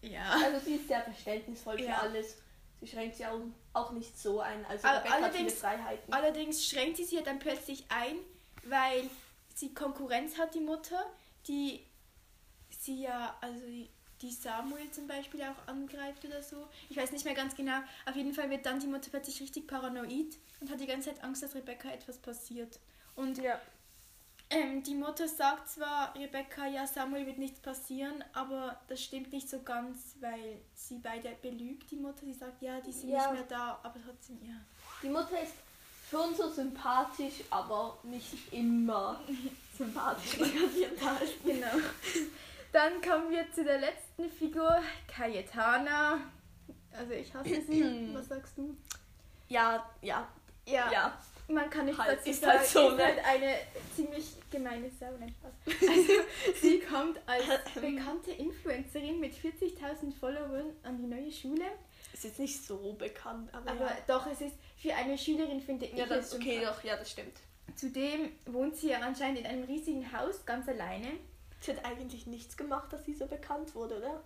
ja. Also sie ist sehr verständnisvoll für Ja. alles. Sie schränkt sie auch, auch nicht so ein. Also All- allerdings- Freiheiten. Allerdings schränkt sie sich ja dann plötzlich ein, weil sie Konkurrenz hat, die Mutter, die sie ja, also die- die Samuel zum Beispiel auch angreift oder so. Ich weiß nicht mehr ganz genau. Auf jeden Fall wird dann die Mutter plötzlich richtig paranoid und hat die ganze Zeit Angst, dass Rebecca etwas passiert. Und ja. Ähm, die Mutter sagt zwar Rebecca, ja, Samuel wird nichts passieren, aber das stimmt nicht so ganz, weil sie beide belügt, die Mutter. Sie sagt, ja, die sind Ja. nicht mehr da, aber trotzdem, ja. Die Mutter ist schon so sympathisch, aber nicht immer sympathisch. Genau. Dann kommen wir zu der letzten Figur, Cayetana. Also ich hasse sie. Was sagst du? Ja, ja, Ja, ja. Man kann nicht Halt, dazu ist sagen, halt so, ist ne? halt eine ziemlich gemeine Sau. Nein, Spaß. Also sie kommt als bekannte Influencerin mit 40.000 Followern an die neue Schule. Ist jetzt nicht so bekannt, aber, Aber ja. doch, es ist für eine Schülerin, finde ich, Ja, das, okay, doch, ja, das stimmt. Zudem wohnt sie ja anscheinend in einem riesigen Haus, ganz alleine. Sie hat eigentlich nichts gemacht, dass sie so bekannt wurde, oder?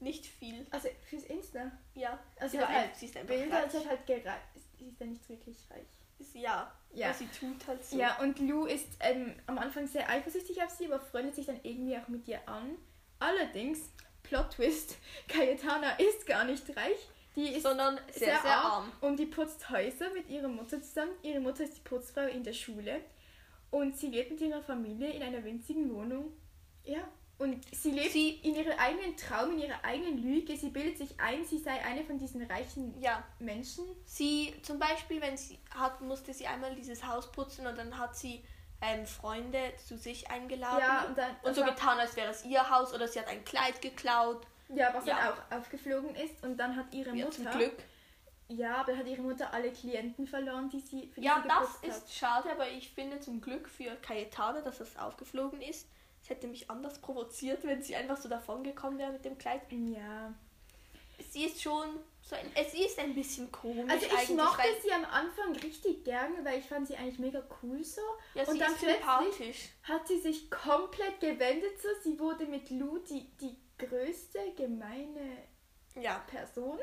Nicht viel. Also fürs Insta. Ja. Also sie, war halt sie ist einfach Bilder, reich. hat halt gereist. Sie ist ja nicht wirklich reich. Ist- Ja, Ja. sie tut halt so. Ja, und Lou ist ähm, am Anfang sehr eifersüchtig auf sie, aber freundet sich dann irgendwie auch mit ihr an. Allerdings, Plot Twist, Cayetana ist gar nicht reich. Die ist Sondern sehr, sehr, arm. und die putzt Häuser mit ihrer Mutter zusammen. Ihre Mutter ist die Putzfrau in der Schule und sie lebt mit ihrer Familie in einer winzigen Wohnung. Ja, und sie lebt Sie- in ihrem eigenen Traum, in ihrer eigenen Lüge. Sie bildet sich ein, sie sei eine von diesen reichen Ja. Menschen. Sie, zum Beispiel, wenn sie hat, musste sie einmal dieses Haus putzen und dann hat sie ähm, Freunde zu sich eingeladen. Ja, und dann und so getan, als wäre es ihr Haus oder sie hat ein Kleid geklaut. Ja, was Ja. dann auch aufgeflogen ist. Und dann hat ihre Ja, Mutter. zum Glück. Ja, aber hat ihre Mutter alle Klienten verloren, die sie für die Ja, das geputzt hat. ist schade, aber ich finde zum Glück für Cayetana, dass das aufgeflogen ist. Hätte mich anders provoziert, wenn sie einfach so davon gekommen wäre mit dem Kleid. Ja. Sie ist schon so ein, es ist ein bisschen komisch Also ich mochte sie am Anfang richtig gerne, weil ich fand sie eigentlich mega cool so. ja, sie und dann plötzlich hat sie sich komplett gewendet so. Sie wurde mit Lou die, die größte gemeine Ja. Person.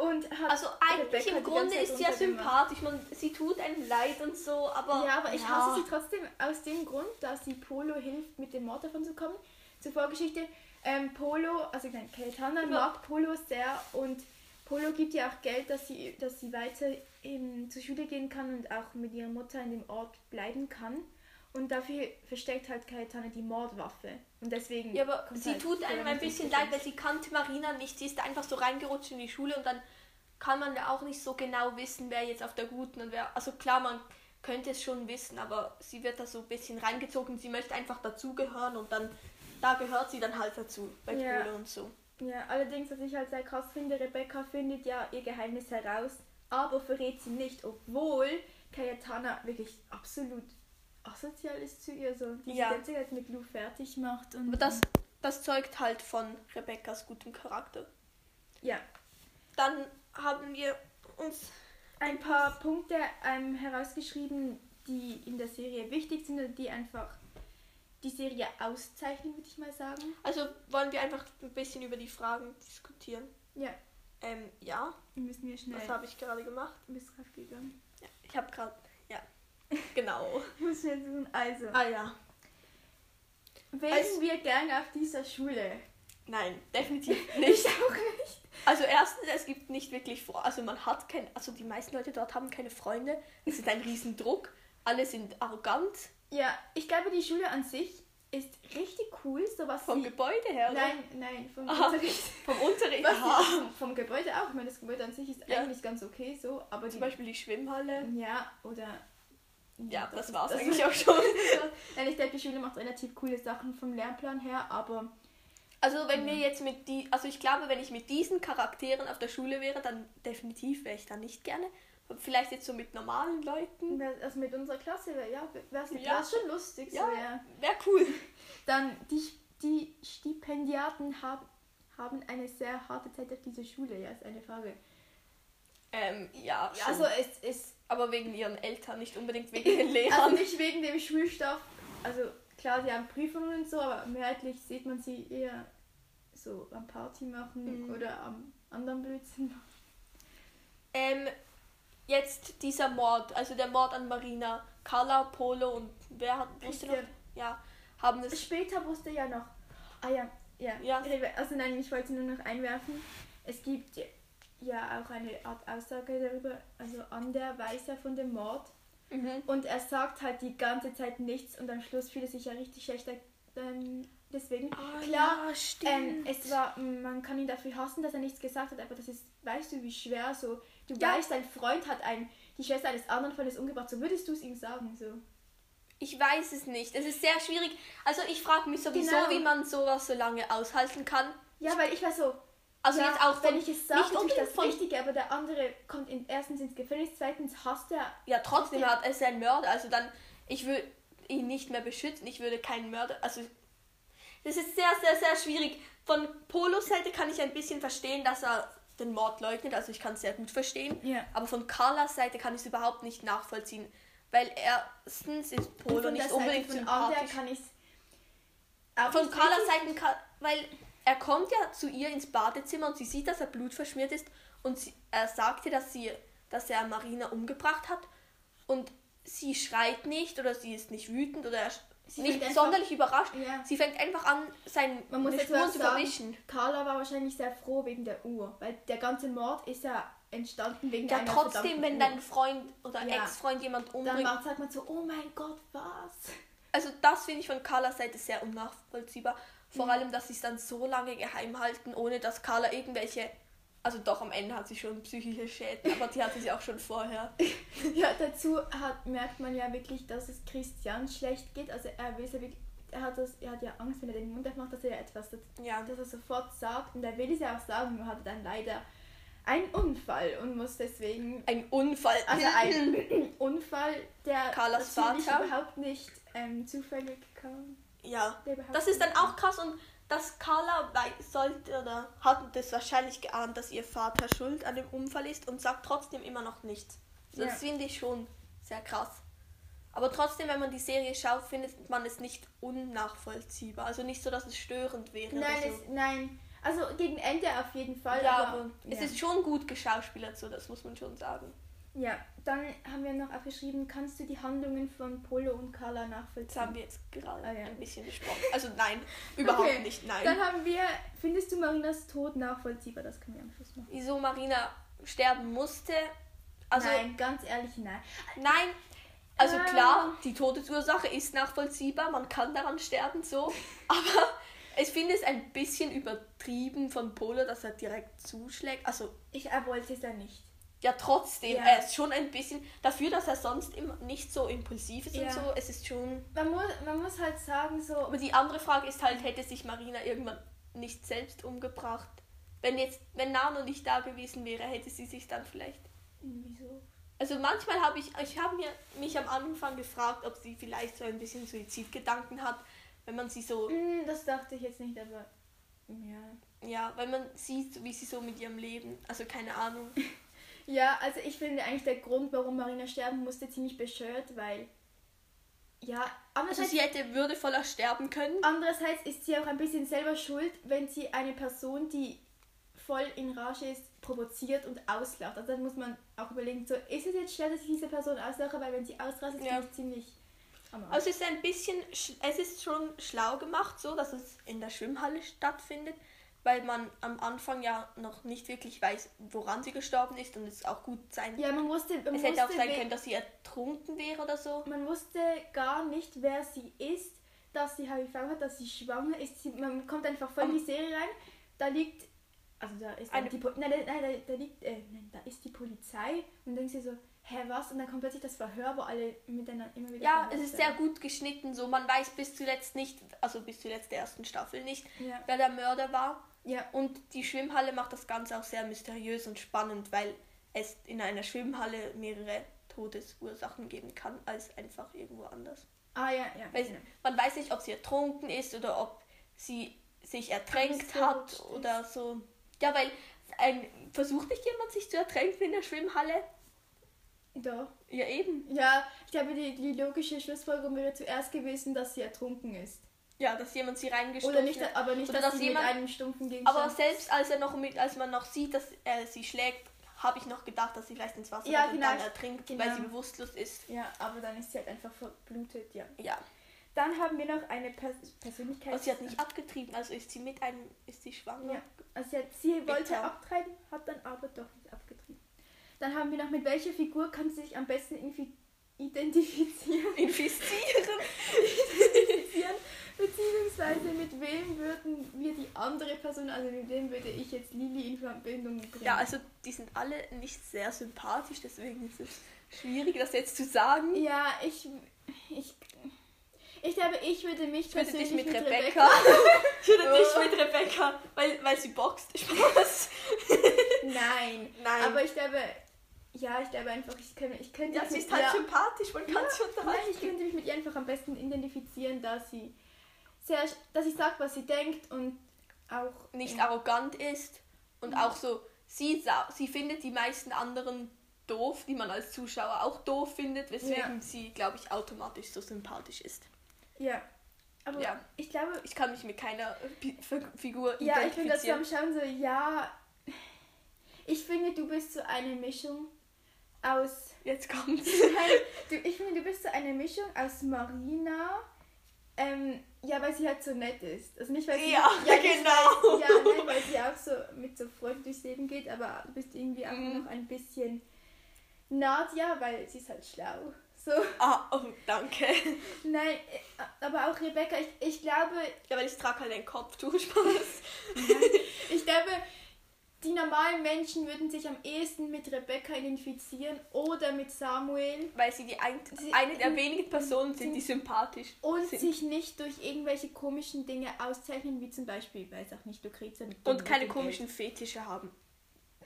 Und hat Also eigentlich Rebecca im Grunde ist sie ja sympathisch. Man, sie tut einem leid und so, aber. Ja, aber ich ja. hasse sie trotzdem aus dem Grund, dass sie Polo hilft, mit dem Mord davon zu kommen. Zur Vorgeschichte, ähm, Polo, also nein, Cayetana Ja. mag Polo sehr und Polo gibt ihr auch Geld, dass sie, dass sie weiter in, zur Schule gehen kann und auch mit ihrer Mutter in dem Ort bleiben kann. Und dafür versteckt halt Cayetana die Mordwaffe. Und deswegen. Ja, aber sie halt tut einem ein bisschen leid, weil sie kannte Marina nicht. Sie ist einfach so reingerutscht in die Schule und dann kann man ja auch nicht so genau wissen, wer jetzt auf der guten und wer. Also klar, man könnte es schon wissen, aber sie wird da so ein bisschen reingezogen. Sie möchte einfach dazugehören und dann da gehört sie dann halt dazu bei Ja. Pole und so. Ja, allerdings, was ich halt sehr krass finde, Rebecca findet ja ihr Geheimnis heraus, aber verrät sie nicht, obwohl Cayetana wirklich absolut asozial ist zu ihr, so die Ja. ganze Zeit mit Lou fertig macht. Und, Aber das, das zeugt halt von Rebecca's gutem Charakter. Ja, Dann haben wir uns ein paar Punkte ähm, herausgeschrieben, die in der Serie wichtig sind oder die einfach die Serie auszeichnen, würde ich mal sagen. Also wollen wir einfach ein bisschen über die Fragen diskutieren. Ja, Ähm, ja, müssen wir schnell. was habe ich gerade gemacht? Du bist gerade gegangen. Ja, ich habe gerade, genau. Ich muss schnell suchen. Also, ah ja, wären als- wir gerne auf dieser Schule? nein, definitiv nicht. Ich auch nicht. Also erstens, es gibt nicht wirklich vor, also man hat kein, also die meisten Leute dort haben keine Freunde. Es ist ein Riesendruck. Alle sind arrogant Ja, ich glaube, die Schule an sich ist richtig cool, so was vom. Gebäude her. oder? Nein, nein, vom Aha. Unterricht. Vom Unterricht. Was die, vom Gebäude auch. Ich meine, das Gebäude an sich ist Ja. eigentlich ganz okay so, aber die... Zum Beispiel die Schwimmhalle. Ja, oder... Ja, das ist- war's das eigentlich auch schon. Nein, ich denke, die Schule macht relativ coole Sachen vom Lernplan her, aber Also wenn wir jetzt mit die, also ich glaube, wenn ich mit diesen Charakteren auf der Schule wäre, dann definitiv wäre ich da nicht gerne. Vielleicht jetzt so mit normalen Leuten. also mit unserer Klasse wäre ja, wär's, Ja. schon lustig. Ja. So, ja. Wäre cool. Dann die, die Stipendiaten haben, haben eine sehr harte Zeit auf dieser Schule, ja, ist eine Frage. Ähm, ja, Ja, schon. also es ist aber wegen ihren Eltern, nicht unbedingt wegen den also Lehrern. nicht wegen dem Schulstoff. Also klar, sie haben Prüfungen und so, aber mehrheitlich sieht man sie eher so am Party machen Mhm. oder am anderen Blödsinn. Ähm, jetzt dieser Mord, also der Mord an Marina, Carla, Polo und wer hat, wusste noch? Ja, haben es. Später wusste ja noch. Ah ja, ja. Ja. Also nein, ich wollte nur noch einwerfen. Es gibt ja auch eine Art Aussage darüber, also an der weiß er von dem Mord. Mhm. Und er sagt halt die ganze Zeit nichts und am Schluss fühlt er sich ja richtig schlecht. Ähm, deswegen, Ah, klar, ja, stimmt. ähm, es war, man kann ihn dafür hassen, dass er nichts gesagt hat, aber das ist, weißt du, wie schwer so, du Ja. weißt, dein Freund hat ein, die Schwester eines anderen Freundes umgebracht, so würdest du es ihm sagen, so. Ich weiß es nicht. Es ist sehr schwierig. Also ich frage mich sowieso, Genau. wie man sowas so lange aushalten kann. Ja, weil ich war so, Also ja, jetzt auch wenn ich es sage, nicht unbedingt das Richtige, aber der andere kommt in, erstens ins Gefängnis, zweitens hasst er. Ja, trotzdem hat er ist ein Mörder. Also dann, ich würde ihn nicht mehr beschützen. Ich würde keinen Mörder. Also das ist sehr, sehr, sehr schwierig. Von Polos Seite kann ich ein bisschen verstehen, dass er den Mord leugnet. Also ich kann es sehr gut verstehen. Ja. Aber von Carlas Seite kann ich es überhaupt nicht nachvollziehen. Weil erstens ist Polo nicht Seite unbedingt von sympathisch. kann ich Von Carlas Seite, kann, weil er kommt ja zu ihr ins Badezimmer und sie sieht, dass er blutverschmiert ist und sie, er sagt ihr, dass, sie, dass er Marina umgebracht hat und sie schreit nicht oder sie ist nicht wütend oder Sie nicht sonderlich überrascht. Ja. Sie fängt einfach an, seine Man muss was zu verwischen. Carla war wahrscheinlich sehr froh wegen der Uhr, weil der ganze Mord ist ja entstanden wegen Ja, einer trotzdem, verdammten wenn dein Freund oder Ja. Ex-Freund jemand Dann umbringt. macht, sagt man so, oh mein Gott, was? Also das finde ich von Carlas Seite sehr unnachvollziehbar. Vor Mhm. allem, dass sie es dann so lange geheim halten, ohne dass Carla irgendwelche... Also doch, am Ende hat sie schon psychische Schäden, aber die hatte sie auch schon vorher. Ja, dazu hat, merkt man ja wirklich, dass es Christian schlecht geht. Also er will ja wirklich, er hat, das, er hat ja Angst, wenn er den Mund aufmacht, dass er ja etwas, das, Ja, dass er sofort sagt. Und er will es ja auch sagen, nur hatte dann leider einen Unfall und muss deswegen, ein Unfall. also ein Unfall, der Carlas Vater. überhaupt nicht ähm, zufällig kam. Ja, das ist dann auch krass und dass Carla sollte oder hat das wahrscheinlich geahnt, dass ihr Vater schuld an dem Unfall ist und sagt trotzdem immer noch nichts. Das Ja. finde ich schon sehr krass. Aber trotzdem, wenn man die Serie schaut, findet man es nicht unnachvollziehbar. Also nicht so, dass es störend wäre. Nein, so. es, nein. Also gegen Ende auf jeden Fall. ja, aber, aber es ja. ist schon gut geschauspielert, so das muss man schon sagen. Ja, dann haben wir noch aufgeschrieben, kannst du die Handlungen von Polo und Carla Das nachvollziehen? haben wir jetzt gerade Ah, ja. ein bisschen besprochen. Also nein, überhaupt Okay, nicht, nein. Dann haben wir, findest du Marinas Tod nachvollziehbar? Das können wir am Schluss machen. Wieso Marina sterben musste. Also nein, ganz ehrlich, nein. Nein, also Ähm. klar, die Todesursache ist nachvollziehbar, man kann daran sterben so, aber ich finde es ein bisschen übertrieben von Polo, dass er direkt zuschlägt. Also Ich er wollte es ja nicht. Ja, trotzdem, Ja. er ist schon ein bisschen dafür, dass er sonst immer nicht so impulsiv ist Ja. und so. Es ist schon. Man muss, man muss halt sagen, so. Aber die andere Frage ist halt, hätte sich Marina irgendwann nicht selbst umgebracht? Wenn jetzt, wenn Nano nicht da gewesen wäre, hätte sie sich dann vielleicht Wieso? Also manchmal habe ich, ich habe mir mich am Anfang gefragt, ob sie vielleicht so ein bisschen Suizidgedanken hat, wenn man sie so, Hm, das dachte ich jetzt nicht, aber. Ja. ja, wenn man sieht, wie sie so mit ihrem Leben, also keine Ahnung. Ja, also ich finde eigentlich der Grund, warum Marina sterben musste, ziemlich bescheuert, weil. Ja, Also andererseits, sie hätte würdevoller sterben können. andererseits ist sie auch ein bisschen selber schuld, wenn sie eine Person, die voll in Rage ist, provoziert und auslacht. Also dann muss man auch überlegen, so ist es jetzt schwer, dass ich diese Person auslache, weil wenn sie ausrastet, Ja. bin ich ziemlich. Also es ist ein bisschen, sch- es ist schon schlau gemacht, so dass es in der Schwimmhalle stattfindet, weil man am Anfang ja noch nicht wirklich weiß, woran sie gestorben ist und es auch gut sein. ja, man wusste, man es hätte auch sein können, dass sie ertrunken wäre oder so. man wusste gar nicht, wer sie ist, dass sie HIV hat, dass sie schwanger ist. Sie, man kommt einfach voll in die Serie rein. Da liegt, also da ist Eine- die, Po- nein, nein, nein, da, liegt, äh, nein, da ist die Polizei und denkst dir so, hä, was? Und dann kommt plötzlich das Verhör, wo alle miteinander immer wieder. Ja, es ist sehr gut geschnitten, so man weiß bis zuletzt nicht, also bis zuletzt der ersten Staffel nicht, Ja. wer der Mörder war. Ja, Und die Schwimmhalle macht das Ganze auch sehr mysteriös und spannend, weil es in einer Schwimmhalle mehrere Todesursachen geben kann als einfach irgendwo anders. ah ja, ja. Weil genau. man weiß nicht, ob sie ertrunken ist oder ob sie sich ertränkt hat ist. oder so. Ja, weil ein, versucht nicht jemand sich zu ertränken in der Schwimmhalle? Doch. Ja, eben. Ja, ich glaube, die, die logische Schlussfolgerung wäre zuerst gewesen, dass sie ertrunken ist. Ja, dass jemand sie reingestoßen Oder nicht, hat. aber nicht, Oder dass, dass jemand- mit einem stumpfen Gegenstand... Aber selbst als er noch mit, als man noch sieht, dass er sie schlägt, habe ich noch gedacht, dass sie vielleicht ins Wasser Ja, genau. dann ertrinkt, Genau. weil sie bewusstlos ist. Ja, aber dann ist sie halt einfach verblutet, ja. Ja. Dann haben wir noch eine Pers Persönlichkeit. Aber sie hat nicht abgetrieben, also ist sie mit einem, ist sie schwanger? Ja, also sie, hat, sie wollte abtreiben, hat dann aber doch nicht abgetrieben. Dann haben wir noch, mit welcher Figur kann sie sich am besten identifizieren? Infizieren. identifizieren? Beziehungsweise mit wem würden wir die andere Person, also mit wem würde ich jetzt Lili in Verbindung bringen? Ja, also die sind alle nicht sehr sympathisch, deswegen ist es schwierig, das jetzt zu sagen. Ja, ich, ich, ich glaube, ich würde mich Ich würde dich persönlich mit, mit Rebecca. ich würde dich mit Rebecca, weil, weil sie boxt. Spaß. Nein, Nein. aber ich glaube, ja, ich glaube einfach, ich könnte, ich könnte ja, mich sie mit ist halt ihr- sympathisch, man kann sie Nein, unterhalten. ich könnte mich mit ihr einfach am besten identifizieren, da sie sehr, dass sie sagt, was sie denkt und auch nicht in- arrogant ist und auch so, sie, sa- sie findet die meisten anderen doof, die man als Zuschauer auch doof findet, weswegen Ja. sie, glaube ich, automatisch so sympathisch ist. Ja. Aber Ja. ich glaube, Ich kann mich mit keiner Pi- Fi- Figur ja, ich dazu identifizieren. am Schauen so, ja, ich finde, du bist so eine Mischung aus, Jetzt kommt's. Du, ich finde, du bist so eine Mischung aus Marina, ähm, ja, weil sie halt so nett ist. Also nicht, weil sie, Ja, nicht, genau. Weil, ja, nein, weil sie auch so mit so Freude durchs Leben geht, aber du bist irgendwie auch Mhm. noch ein bisschen Nadja, weil sie ist halt schlau. So, Ah, oh, danke. nein, äh, aber auch Rebecca, ich, ich glaube, Ja, weil ich trage halt ein Kopftuch, Spaß. ich glaube, die normalen Menschen würden sich am ehesten mit Rebecca identifizieren oder mit Samuel Weil sie die ein, Sie- eine der wenigen Personen sind, die sympathisch und sind. sich nicht durch irgendwelche komischen Dinge auszeichnen, wie zum Beispiel, ich weiß auch nicht, Lucrezia mit Und keine komischen Fetische haben.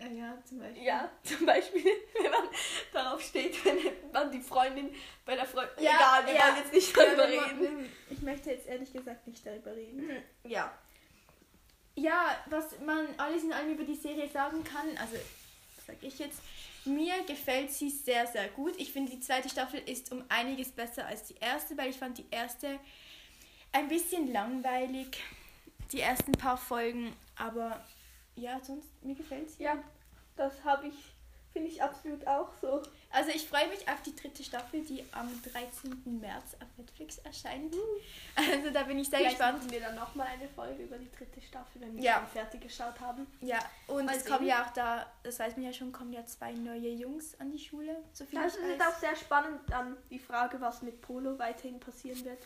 Ja, ja, zum Beispiel. Ja, zum Beispiel, wenn man darauf steht, wenn man die Freundin bei der Freundin. Ja, Egal, wir ja. wollen jetzt nicht Ja, darüber wir- reden. Ich möchte jetzt ehrlich gesagt nicht darüber reden. Ja. Ja, was man alles in allem über die Serie sagen kann, also sag ich jetzt, mir gefällt sie sehr, sehr gut. Ich finde, die zweite Staffel ist um einiges besser als die erste, weil ich fand die erste ein bisschen langweilig, die ersten paar Folgen, aber ja, sonst, mir gefällt sie. Ja, das habe ich, finde ich absolut auch so. Also ich freue mich auf die dritte Staffel, die am 13. März auf Netflix erscheint. Also da bin ich sehr Vielleicht gespannt. wir dann nochmal eine Folge über die dritte Staffel, wenn wir Ja. schon fertig geschaut haben. Ja, und Mal es kommen ja auch da, das weiß man ja schon, kommen ja zwei neue Jungs an die Schule. So viel Das ich ist auch sehr spannend dann die Frage, was mit Polo weiterhin passieren wird.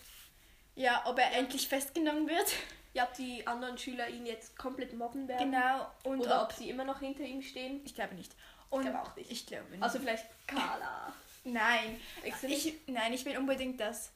Ja, ob er endlich festgenommen wird. Ja, ob die anderen Schüler ihn jetzt komplett mobben werden. Genau. Und Oder ob, ob sie immer noch hinter ihm stehen. ich glaube nicht. Und glaube auch nicht. Ich glaube nicht. Also vielleicht Carla. nein. Ich, nein, ich will unbedingt das.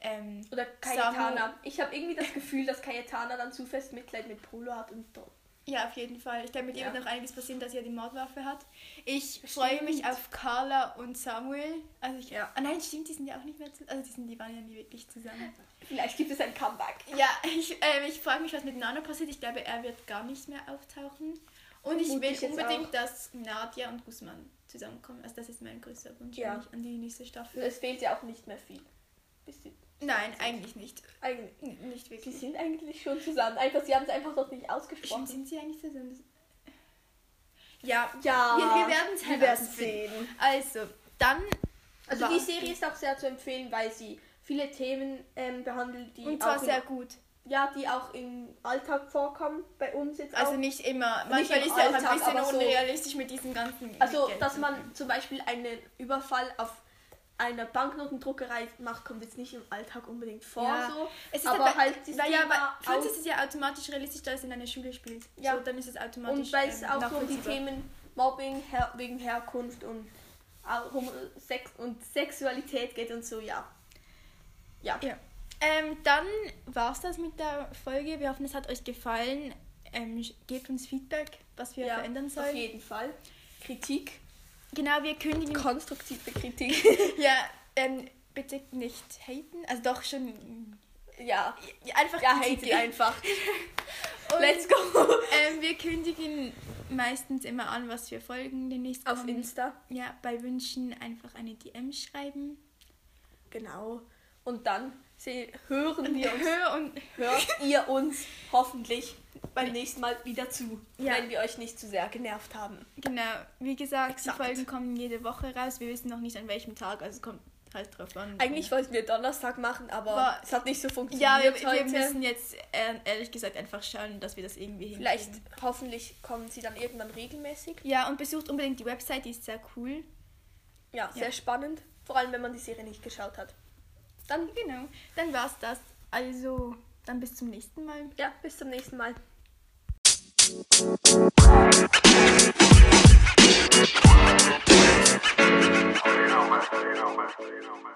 Ähm, Oder Cayetana. Ich habe irgendwie das Gefühl, dass Cayetana dann zu fest Mitleid mit Polo hat und doch. ja, auf jeden Fall. Ich glaube, mit ihr Ja. wird noch einiges passieren, dass sie ja die Mordwaffe hat. Ich freue mich auf Carla und Samuel. Also ich, Ja. Ah, nein, stimmt, die sind ja auch nicht mehr zusammen. Also die, sind, die waren ja nie wirklich zusammen. Vielleicht gibt es ein Comeback. Ja, ich, ähm, ich frage mich, was mit Nano passiert. Ich glaube, er wird gar nicht mehr auftauchen. Und ich will unbedingt, dass Nadia und Guzman zusammenkommen. Also das ist mein größter Wunsch Ja. an die nächste Staffel. Es fehlt ja auch nicht mehr viel. Sie, Nein, eigentlich nicht. eigentlich. Nicht Sie wirklich. sind eigentlich schon zusammen. Einfach, sie haben es einfach noch nicht ausgesprochen. sind sie eigentlich zusammen? Ja, Ja, wir, wir werden es herausfinden. sehen. Also, dann Also die Serie ist auch sehr zu empfehlen, weil sie viele Themen ähm, behandelt, die und zwar auch sehr gut. Ja, die auch im Alltag vorkommen bei uns jetzt Also auch. nicht immer. Nicht Manchmal im ist es auch ein bisschen so- unrealistisch mit diesen ganzen. Also, Geld- dass man zum Beispiel einen Überfall auf einer Banknotendruckerei macht, kommt jetzt nicht im Alltag unbedingt vor. Ja. So. Es ist aber aber, halt das weil ja, für uns ist es ja automatisch realistisch, dass es in einer Schule spielt. Ja. So, dann ist es automatisch. Und weil es ähm, auch so um die. Themen Mobbing her wegen Herkunft und, auch Homo Sex und Sexualität geht und so, ja. Ja. Ja. Ähm, dann war es das mit der Folge. Wir hoffen, es hat euch gefallen. Ähm, gebt uns Feedback, was wir ja, verändern Auf sollen. jeden Fall. Kritik, Genau, wir kündigen. konstruktive Kritik. ja, ähm, bitte nicht haten. Also doch schon. ja. Einfach Ja, Kritik. hate einfach. Und, Let's go. Ähm, wir kündigen meistens immer an, was wir folgen demnächst. Auf kommen. Insta. Ja, bei Wünschen einfach eine DM schreiben. Genau. Und dann se- hören wir uns, Hör und hört ihr uns hoffentlich beim nächsten Mal wieder zu, Ja. wenn wir euch nicht zu sehr genervt haben. genau, wie gesagt, Exakt. die Folgen kommen jede Woche raus. Wir wissen noch nicht an welchem Tag, also es kommt halt drauf an. Eigentlich wollten wir Donnerstag machen, aber Aber- es hat nicht so ja, funktioniert wir, wir heute. müssen jetzt äh, ehrlich gesagt einfach schauen, dass wir das irgendwie Vielleicht, hinkriegen. hoffentlich kommen sie dann irgendwann regelmäßig. Ja, und besucht unbedingt die Website, die ist sehr cool. Ja, sehr Ja. spannend. Vor allem, wenn man die Serie nicht geschaut hat. Dann, Genau, dann war's das. Also, dann bis zum nächsten Mal. ja, bis zum nächsten Mal. You know, man. You know, man. You know, man.